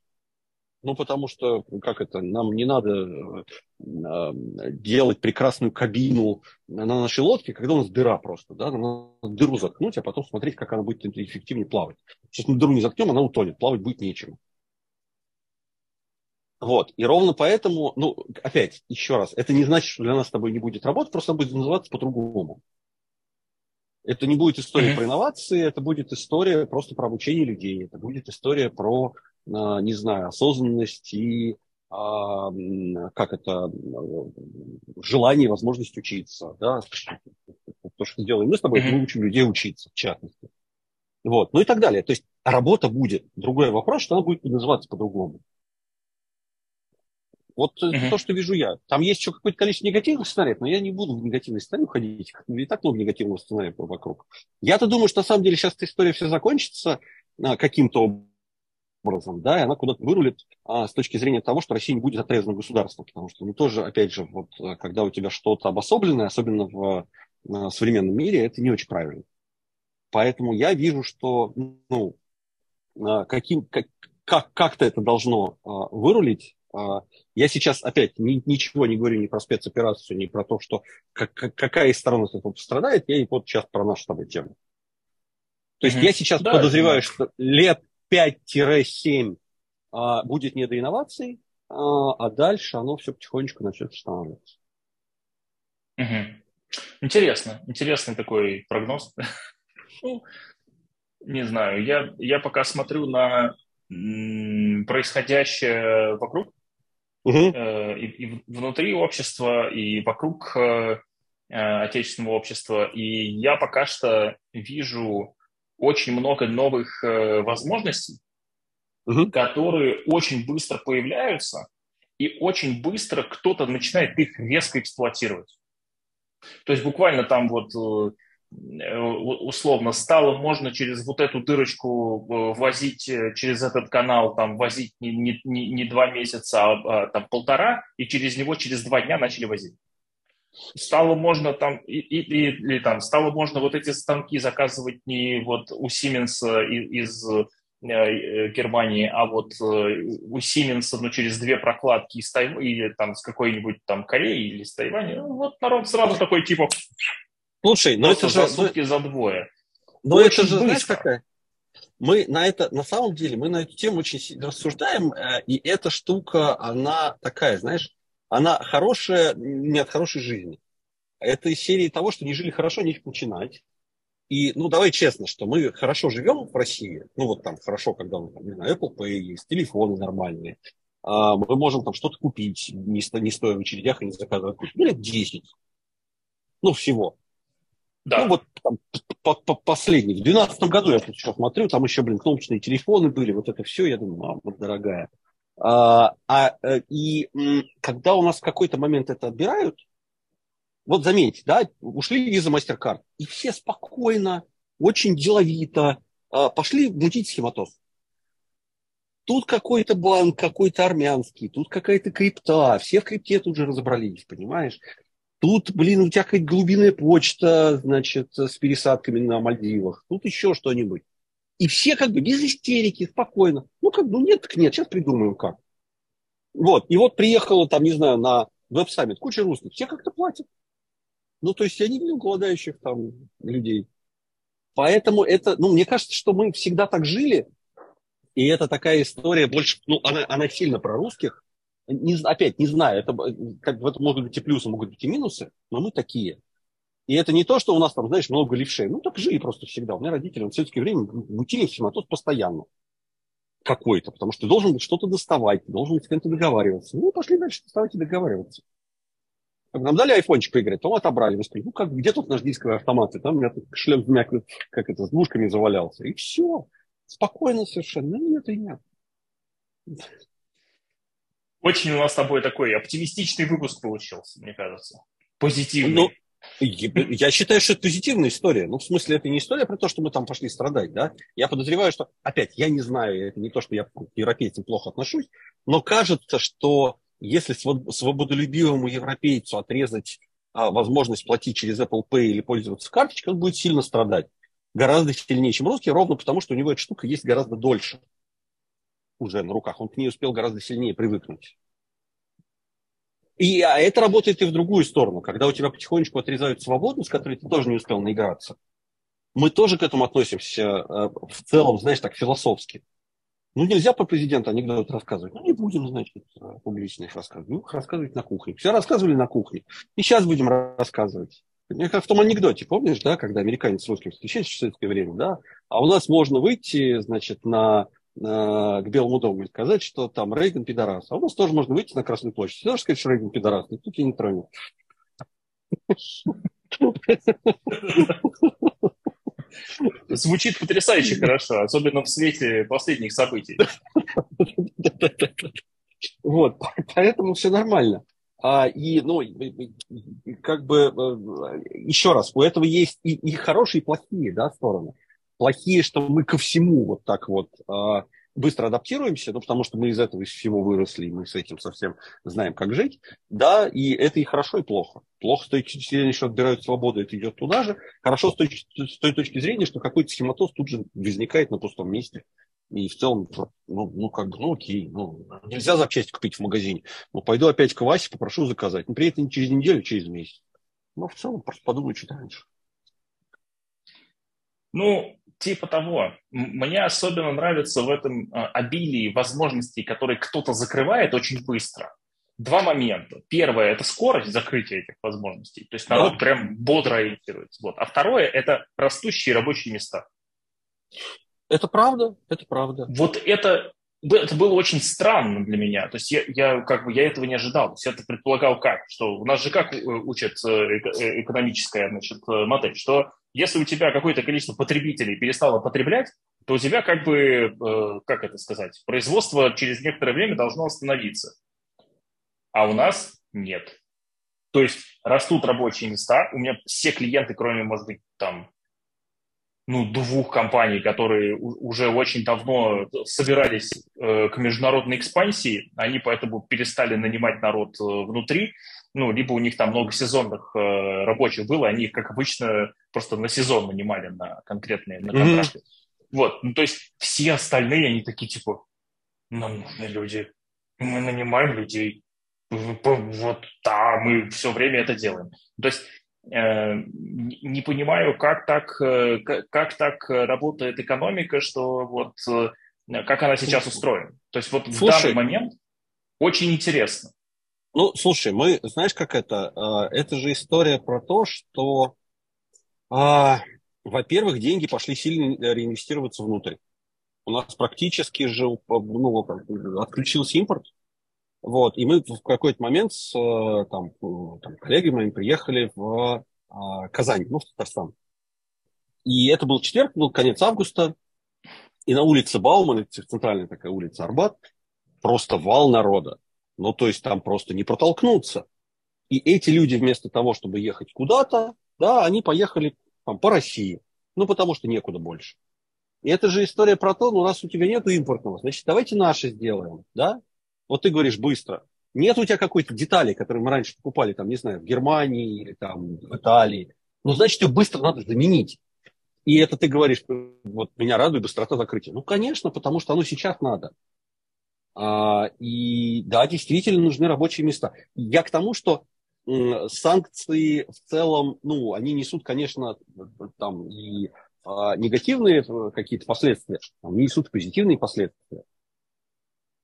Ну, потому что, как это, нам не надо э, делать прекрасную кабину на нашей лодке, когда у нас дыра просто, да, надо дыру заткнуть, а потом смотреть, как она будет эффективнее плавать. Сейчас мы дыру не заткнем, она утонет, плавать будет нечем. Вот, и ровно поэтому, ну, опять, еще раз, это не значит, что для нас с тобой не будет работать, просто будет называться по-другому. Это не будет история mm-hmm. про инновации, это будет история просто про обучение людей, это будет история про, не знаю, осознанность и а, как это, желание, возможность учиться. Да? То, что делаем мы с тобой, мы учим людей учиться, в частности. Вот, ну и так далее. То есть работа будет. Другой вопрос, что она будет называться по-другому. Вот uh-huh. то, что вижу я. Там есть еще какое-то количество негативных сценариев, но я не буду в негативные сценарии уходить. И так много негативного сценария вокруг. Я-то думаю, что на самом деле сейчас эта история все закончится а, каким-то образом, да, и она куда-то вырулит а, с точки зрения того, что Россия не будет отрезана государством. Потому что, ну, тоже, опять же, вот, а, когда у тебя что-то обособленное, особенно в а, современном мире, это не очень правильно. Поэтому я вижу, что, ну, а, каким, как, как, как-то это должно а, вырулить, а, я сейчас опять ни, ничего не говорю ни про спецоперацию, ни про то, что как, какая из сторон от этого пострадает. Я вот сейчас про нашу с тобой тему. То есть mm-hmm. я сейчас да, подозреваю, да. что лет 5-7 а, будет не до инноваций, а, а дальше оно все потихонечку начнет восстанавливаться. Угу. Интересно, интересный такой прогноз. ну, не знаю, я, я пока смотрю на происходящее вокруг, угу. и, и внутри общества, и вокруг э, отечественного общества. И я пока что вижу очень много новых возможностей, угу. которые очень быстро появляются, и очень быстро кто-то начинает их резко эксплуатировать. То есть буквально там вот Э, условно стало можно через вот эту дырочку э, возить э, через этот канал, там возить не, не, не два месяца, а, а там полтора, и через него через два дня начали возить. Стало можно там, и, и, и, или там, стало можно вот эти станки заказывать не вот у Siemens из, из Германии, а вот у Siemens, ну, через две прокладки из Тайваня, или там с какой-нибудь там Кореи или с Тайваня, ну, вот народ сразу такой типа Слушай, но это же... За сутки, за двое. Но Очень это же, быстро. знаешь, какая? мы на это, на самом деле, мы на эту тему очень рассуждаем, э, и эта штука, она такая, знаешь, она хорошая не от хорошей жизни. Это из серии того, что не жили хорошо, нефиг начинать. И, ну, давай честно, что мы хорошо живем в России. Ну, вот там хорошо, когда у не знаю, Apple Pay есть, телефоны нормальные. А, мы можем там что-то купить, не, сто, не стоя в очередях и не заказывать. Ну, лет 10. Ну, всего. Да. Ну, вот там, по -по последний. В 2012 году я тут еще смотрю, там еще, блин, кнопочные телефоны были, вот это все. Я думаю, мама дорогая. А, а, э, и когда у нас в какой-то момент это отбирают, вот заметьте, да, ушли виза MasterCard, и все спокойно, очень деловито а, пошли мутить схематоз. Тут какой-то банк, какой-то армянский, тут какая-то крипта, все в крипте тут же разобрались, понимаешь? Тут, блин, у тебя какая-то глубинная почта, значит, с пересадками на Мальдивах, тут еще что-нибудь. И все как бы без истерики, спокойно. Ну, как бы, ну нет, так нет, сейчас придумаем как. Вот, и вот приехала там, не знаю, на веб-саммит куча русских, все как-то платят. Ну, то есть я не видел голодающих там людей. Поэтому это, ну, мне кажется, что мы всегда так жили, и это такая история больше, ну, она, она сильно про русских. Не, опять, не знаю, это, как, в этом могут быть и плюсы, могут быть и минусы, но мы такие. И это не то, что у нас там, знаешь, много левшей. Ну, так жили просто всегда. У меня родители в советское время мутили схематоз постоянно. Какой-то, потому что ты должен что-то доставать, ты должен с кем-то договариваться. Ну, пошли дальше доставать и договариваться. Нам дали айфончик поиграть, то отобрали. Мы сказали, ну как, где тут наш дисковый автомат? И там у меня тут шлем с двумя, как это, с двушками завалялся. И все. Спокойно совершенно. Ну, нет и нет. Очень у нас с тобой такой оптимистичный выпуск получился, мне кажется. Позитивный. Ну, я считаю, что это позитивная история. Ну, в смысле, это не история про то, что мы там пошли страдать, да? Я подозреваю, что, опять, я не знаю, это не то, что я к европейцам плохо отношусь, но кажется, что если свободолюбивому европейцу отрезать а, возможность платить через Apple Pay или пользоваться карточкой, он будет сильно страдать. Гораздо сильнее, чем русский, ровно потому, что у него эта штука есть гораздо дольше уже на руках. Он к ней успел гораздо сильнее привыкнуть. И а это работает и в другую сторону. Когда у тебя потихонечку отрезают свободу, с которой ты тоже не успел наиграться, мы тоже к этому относимся э, в целом, знаешь, так философски. Ну, нельзя по президенту анекдот рассказывать. Ну, не будем, значит, публично их рассказывать. Ну, рассказывать на кухне. Все рассказывали на кухне. И сейчас будем рассказывать. Как в том анекдоте, помнишь, да, когда американец с русским встречается в советское время, да, а у нас можно выйти, значит, на, на, к Белому дому и сказать, что там Рейган пидорас. А у нас тоже можно выйти на Красную площадь. Ты можешь сказать, что Рейган пидорас, никто тебя не тронет. Звучит потрясающе хорошо, особенно в свете последних событий. Вот, поэтому все нормально. А, и, ну, как бы, э, еще раз, у этого есть и, и хорошие, и плохие, да, стороны. Плохие, что мы ко всему вот так вот а, быстро адаптируемся, ну, потому что мы из этого из всего выросли, и мы с этим совсем знаем, как жить, да, и это и хорошо, и плохо. Плохо с той точки зрения, что отбирают свободу, это идет туда же. Хорошо с той, с той точки зрения, что какой-то схематоз тут же возникает на пустом месте. И в целом, ну, ну как бы, ну окей, ну, нельзя запчасти купить в магазине. Ну, пойду опять к Васе, попрошу заказать. Ну, при этом не через неделю, через месяц. Ну, в целом, просто подумаю чуть раньше. Ну, Типа того. Мне особенно нравится в этом а, обилии возможностей, которые кто-то закрывает очень быстро. Два момента. Первое – это скорость закрытия этих возможностей. То есть народ да. прям бодро ориентируется. Вот. А второе – это растущие рабочие места. Это правда, это правда. Вот это это было очень странно для меня. То есть я, я как бы я этого не ожидал. То есть я это предполагал как, что у нас же как э, учат э, э, экономическая значит, модель, что если у тебя какое-то количество потребителей перестало потреблять, то у тебя как бы, как это сказать, производство через некоторое время должно остановиться. А у нас нет. То есть растут рабочие места. У меня все клиенты, кроме, может быть, там ну, двух компаний, которые уже очень давно собирались э, к международной экспансии, они поэтому перестали нанимать народ э, внутри, ну, либо у них там много сезонных э, рабочих было, они их, как обычно, просто на сезон нанимали на конкретные на контракты. Mm-hmm. Вот, ну, то есть все остальные, они такие, типа, нам нужны люди, мы нанимаем людей, вот, да, мы все время это делаем. То есть не понимаю, как так, как так работает экономика, что вот как она сейчас устроена. То есть вот слушай, в данный момент очень интересно. Ну, слушай, мы, знаешь, как это? Это же история про то, что, во-первых, деньги пошли сильно реинвестироваться внутрь. У нас практически же ну, отключился импорт, вот, и мы в какой-то момент с э, там, там, коллегами моими приехали в а, Казань, ну, в Татарстан. И это был четверг, был конец августа, и на улице Бауман, это центральная такая улица Арбат, просто вал народа. Ну, то есть там просто не протолкнуться. И эти люди вместо того, чтобы ехать куда-то, да, они поехали там, по России. Ну, потому что некуда больше. И это же история про то, ну, раз у тебя нет импортного, значит, давайте наши сделаем, да? Вот ты говоришь быстро. Нет у тебя какой-то детали, которые мы раньше покупали, там, не знаю, в Германии или там в Италии. Ну, значит, ее быстро надо заменить. И это ты говоришь, вот меня радует быстрота закрытия. Ну, конечно, потому что оно сейчас надо. А, и да, действительно нужны рабочие места. Я к тому, что санкции в целом, ну, они несут, конечно, там и а, негативные э, какие-то последствия, они несут позитивные последствия,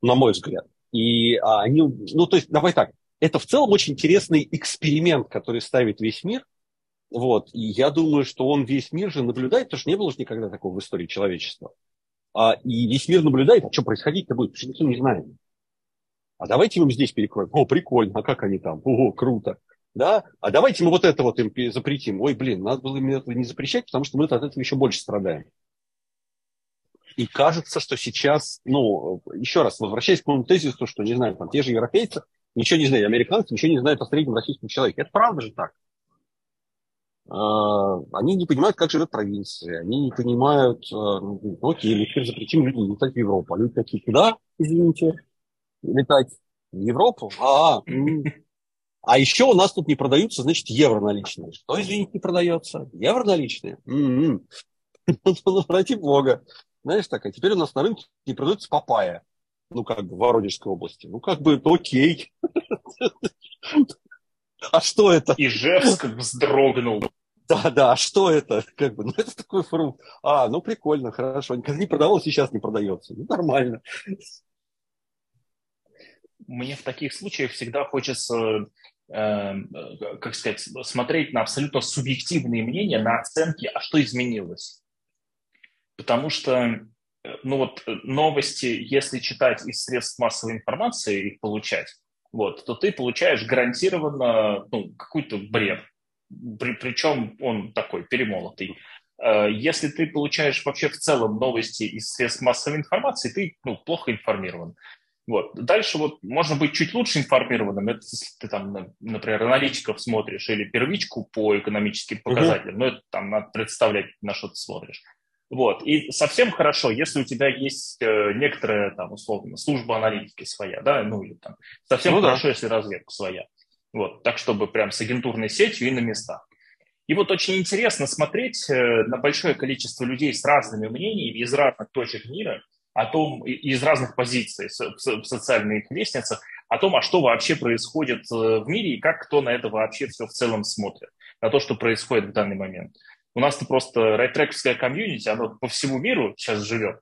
на мой взгляд. И а, они, ну, то есть, давай так, это в целом очень интересный эксперимент, который ставит весь мир. Вот, и я думаю, что он весь мир же наблюдает, потому что не было же никогда такого в истории человечества. А, и весь мир наблюдает, а что происходить-то будет, что никто не знает. А давайте мы здесь перекроем. О, прикольно, а как они там? О, круто. Да? А давайте мы вот это вот им запретим. Ой, блин, надо было им этого не запрещать, потому что мы от этого еще больше страдаем. И кажется, что сейчас, ну, еще раз, возвращаясь к моему тезису, что, не знаю, там те же европейцы ничего не знают, американцы ничего не знают о среднем российском человеке. Это правда же так. А, они не понимают, как живет провинция. Они не понимают, а, ну, окей, мы теперь запретим людям летать в Европу. А люди такие, куда, извините, летать? В Европу? А, а еще у нас тут не продаются, значит, евро наличные. Что, извините, не продается? Евро наличные? Ну, ради бога. Знаешь, так, а теперь у нас на рынке не продается папайя. Ну, как бы в Воронежской области. Ну, как бы, окей. А что это? Ижевск вздрогнул. Да, да, а что это? Как бы, ну, это такой фрукт. А, ну, прикольно, хорошо. Никогда не продавалось, сейчас не продается. Ну, нормально. Мне в таких случаях всегда хочется э, как сказать, смотреть на абсолютно субъективные мнения, на оценки, а что изменилось потому что э, ну вот э, новости, если читать из средств массовой информации, их получать, вот, то ты получаешь гарантированно ну, какой-то бред. При, причем он такой перемолотый. Э, если ты получаешь вообще в целом новости из средств массовой информации, ты ну, плохо информирован. Вот. Дальше вот можно быть чуть лучше информированным, это если ты там, например, аналитиков смотришь или первичку по экономическим показателям, uh-huh. ну это там надо представлять, на что ты смотришь. Вот. И совсем хорошо, если у тебя есть э, некоторая, там, условно, служба аналитики своя, да, ну или там, совсем ну, хорошо, да. если разведка своя. Вот, так, чтобы прям с агентурной сетью и на местах. И вот очень интересно смотреть э, на большое количество людей с разными мнениями из разных точек мира, о том, из разных позиций в социальных лестницах, о том, а что вообще происходит э, в мире и как кто на это вообще все в целом смотрит, на то, что происходит в данный момент. У нас-то просто райтрекское комьюнити, оно по всему миру сейчас живет,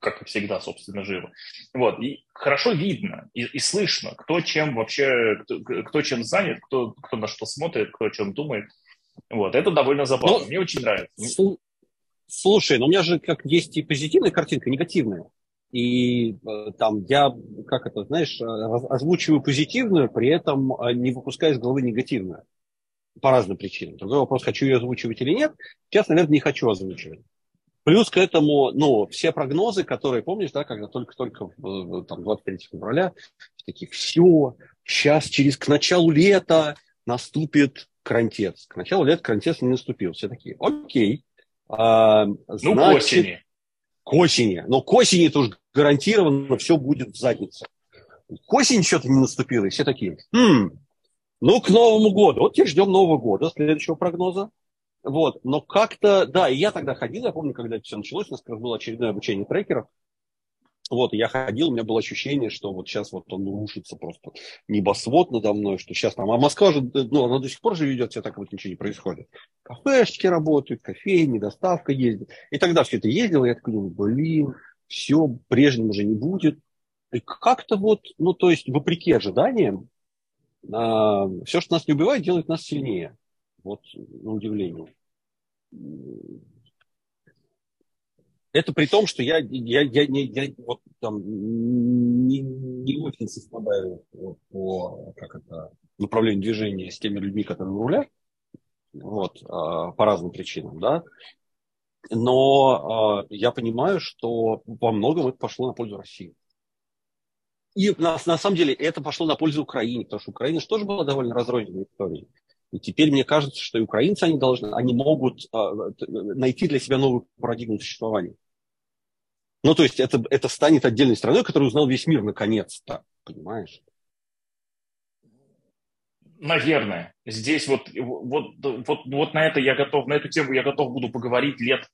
как и всегда, собственно, живо. Вот, и хорошо видно и, и слышно, кто чем вообще, кто, кто чем занят, кто, кто на что смотрит, кто о чем думает. Вот, это довольно забавно, ну, мне очень нравится. Слушай, ну у меня же как есть и позитивная картинка, и негативная. И э, там я, как это, знаешь, озвучиваю позитивную, при этом э, не выпуская из головы негативную по разным причинам. Другой вопрос, хочу ее озвучивать или нет. Сейчас, наверное, не хочу озвучивать. Плюс к этому, ну, все прогнозы, которые, помнишь, да, когда только-только там, 23 февраля, такие, все, сейчас через к началу лета наступит карантец. К началу лета карантец не наступил. Все такие, окей. А, значит, ну, к осени. К осени. Но к осени уж гарантированно все будет в заднице. К осени что-то не наступило, и все такие, хм, ну, к Новому году. Вот теперь ждем Нового года, следующего прогноза. Вот. Но как-то, да, и я тогда ходил, я помню, когда это все началось, у нас как раз было очередное обучение трекеров. Вот, я ходил, у меня было ощущение, что вот сейчас вот он рушится просто небосвод надо мной, что сейчас там, а Москва же, ну, она до сих пор же ведет себя так, вот ничего не происходит. Кафешечки работают, кофейни, доставка ездит. И тогда все это ездило, я такой думаю, блин, все, прежним уже не будет. И как-то вот, ну, то есть, вопреки ожиданиям, все, что нас не убивает, делает нас сильнее. Вот, на удивление. Это при том, что я, я, я, я, я вот там не, не очень совпадаю по как это, направлению движения с теми людьми, которые на рулях, вот, а, по разным причинам, да. Но э, я понимаю, что во многом это пошло на пользу России. И на, на самом деле это пошло на пользу Украине, потому что Украина же тоже была довольно разрозненной историей. И теперь мне кажется, что и украинцы они должны, они могут э, найти для себя новую парадигму существования. Ну, то есть это, это станет отдельной страной, которую узнал весь мир наконец-то, понимаешь? Наверное. Здесь вот, вот, вот, вот на это я готов, на эту тему я готов буду поговорить лет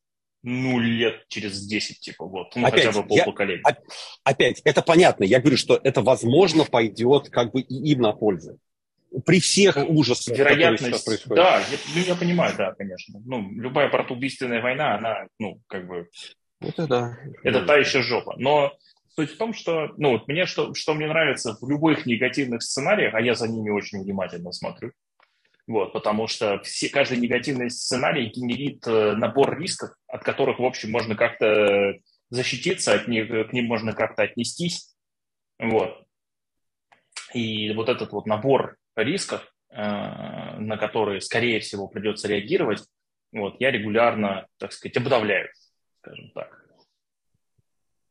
ну, лет через 10, типа, вот, ну, опять, хотя бы полпоколения. Я, опять, это понятно, я говорю, что это, возможно, пойдет как бы и им на пользу. При всех ужасах, Вероятность, происходят. Да, я, ну, я понимаю, да, конечно. Ну, любая протубийственная война, она, ну, как бы... Это да. Это та еще жопа. Но суть в том, что, ну, вот мне, что, что мне нравится в любых негативных сценариях, а я за ними очень внимательно смотрю, вот, потому что все, каждый негативный сценарий генерит э, набор рисков, от которых, в общем, можно как-то защититься, от них, к ним можно как-то отнестись. Вот. И вот этот вот набор рисков, э, на которые, скорее всего, придется реагировать, вот, я регулярно, так сказать, обдавляю, скажем так.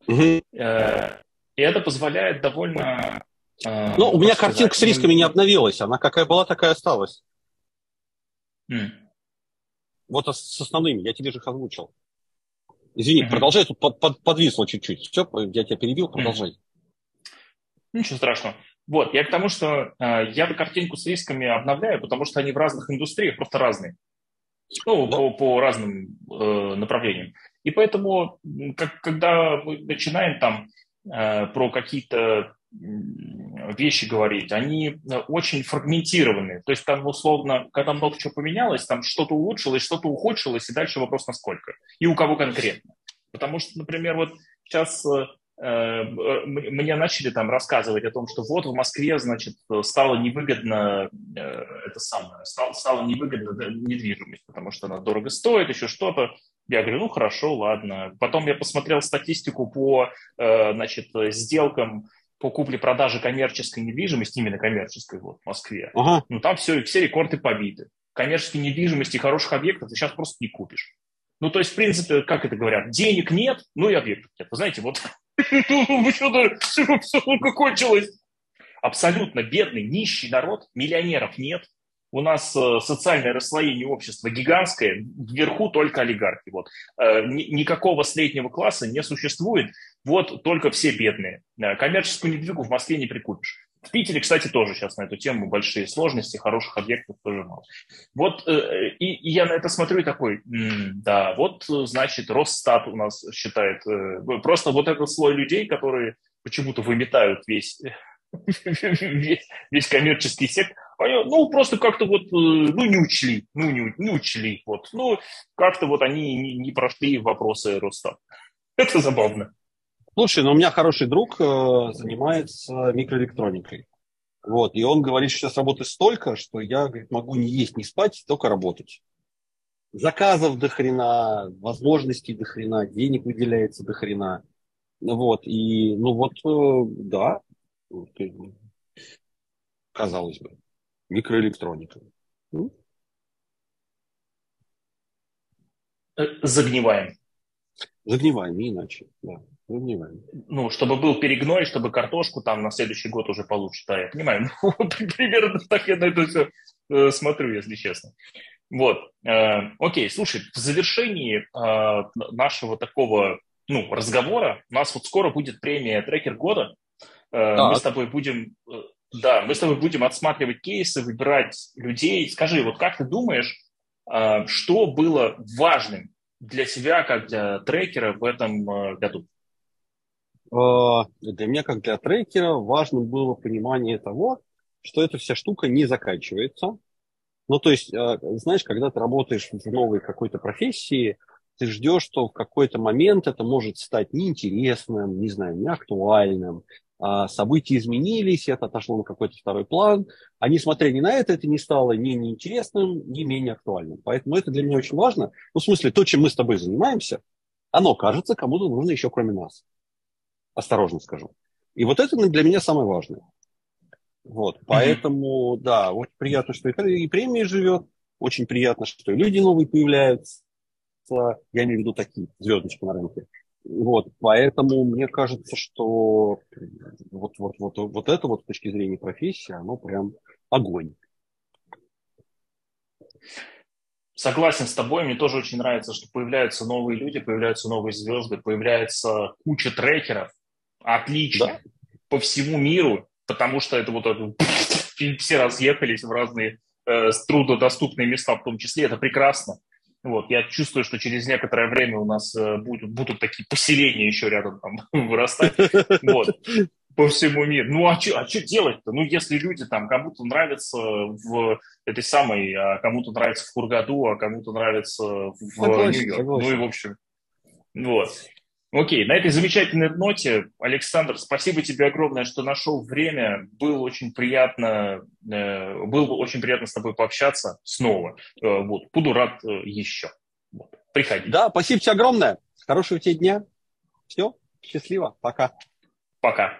Угу. И это позволяет довольно... Ну, у меня сказать, картинка с рисками не обновилась. Она какая была, такая осталась. Mm. Вот с основными, я тебе же их озвучил. Извини, mm-hmm. продолжай, тут под, под, подвисло чуть-чуть. Все, я тебя перебил, продолжай. Mm. Ничего страшного. Вот, я к тому, что э, я картинку с рисками обновляю, потому что они в разных индустриях просто разные. Ну, да. по, по разным э, направлениям. И поэтому, как, когда мы начинаем там э, про какие-то вещи говорить, они э, очень фрагментированы. То есть там условно, когда много чего поменялось, там что-то улучшилось, что-то ухудшилось, и дальше вопрос насколько. И у кого конкретно. Потому что, например, вот сейчас э, э мне начали там рассказывать о том, что вот в Москве, значит, стало невыгодно э, это самое, стало, стало невыгодно недвижимость, потому что она дорого стоит, еще что-то. Я говорю, ну хорошо, ладно. Потом я посмотрел статистику по, э, значит, сделкам по купле-продаже коммерческой недвижимости, именно коммерческой вот, в Москве, ага. ну там все, все рекорды побиты. Коммерческой недвижимости, хороших объектов ты сейчас просто не купишь. Ну, то есть, в принципе, как это говорят, денег нет, ну и объектов нет. Вы знаете, вот что-то все кончилось. Абсолютно бедный, нищий народ, миллионеров нет, у нас э, социальное расслоение общества гигантское, вверху только олигархи. Вот. Э, никакого среднего класса не существует, вот только все бедные. Э, коммерческую недвигу в Москве не прикупишь. В Питере, кстати, тоже сейчас на эту тему большие сложности, хороших объектов тоже мало. Вот, и, и я на это смотрю и такой, да, вот, значит, Росстат у нас считает, просто вот этот слой людей, которые почему-то выметают весь весь, коммерческий сектор, они, ну, просто как-то вот, э, ну, не учли, ну, не, не учли, вот, ну, как-то вот они не, не прошли вопросы роста. Это забавно. Слушай, ну, у меня хороший друг э, занимается микроэлектроникой. Вот, и он говорит, что сейчас работы столько, что я говорит, могу не есть, не спать, только работать. Заказов до хрена, возможностей до хрена, денег выделяется до хрена. Вот, и, ну вот, э, да, казалось бы, микроэлектроника. Ну. Загниваем. Загниваем, не иначе, да. Загниваем. Ну, чтобы был перегной, чтобы картошку там на следующий год уже получше. Да, я понимаю. Примерно так я на это все э, смотрю, если честно. Вот. Э, окей, слушай, в завершении нашего такого ну, разговора у нас вот скоро будет премия «Трекер года». Так. Мы с тобой будем да, мы с тобой будем отсматривать кейсы, выбирать людей. Скажи, вот как ты думаешь, что было важным для тебя, как для трекера в этом а, году? для меня, как для трекера, важно было понимание того, что эта вся штука не заканчивается. Ну, то есть, э, знаешь, когда ты работаешь в новой какой-то профессии, ты ждешь, что в какой-то момент это может стать неинтересным, не знаю, неактуальным, а события изменились, это отошло на какой-то второй план, а несмотря ни на это, это не стало ни неинтересным, ни менее актуальным. Поэтому это для меня очень важно. Ну, в смысле, то, чем мы с тобой занимаемся, оно кажется кому-то нужно еще кроме нас. Осторожно скажу. И вот это для меня самое важное. Вот, поэтому, mm-hmm. да, очень приятно, что и премия живет, очень приятно, что и люди новые появляются, я имею в виду такие звездочки на рынке. Вот, поэтому мне кажется, что вот, вот, вот, вот это вот с точки зрения профессии, оно прям огонь. Согласен с тобой, мне тоже очень нравится, что появляются новые люди, появляются новые звезды, появляется куча трекеров, отлично, да? по всему миру, потому что это вот все разъехались в разные э, труднодоступные места в том числе, это прекрасно. Вот, я чувствую, что через некоторое время у нас э, будут, будут такие поселения еще рядом там вырастать. Вот по всему миру. Ну, а что а делать-то? Ну, если люди там, кому-то нравится в этой самой, а кому-то нравится в Кургаду, а кому-то нравится в Нью-Йорк. Ну и, в общем, вот. Окей, на этой замечательной ноте, Александр, спасибо тебе огромное, что нашел время. Было очень приятно, э, было очень приятно с тобой пообщаться снова. Э, вот, буду рад э, еще. Вот, приходи. Да, спасибо тебе огромное. Хорошего тебе дня. Все, счастливо, пока. Пока.